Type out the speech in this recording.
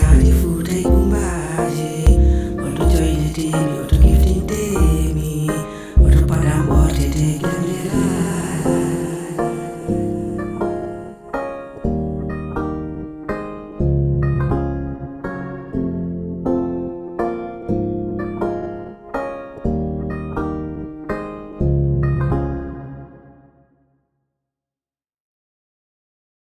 Mbaye, you faut t'aider, Mbaye, quand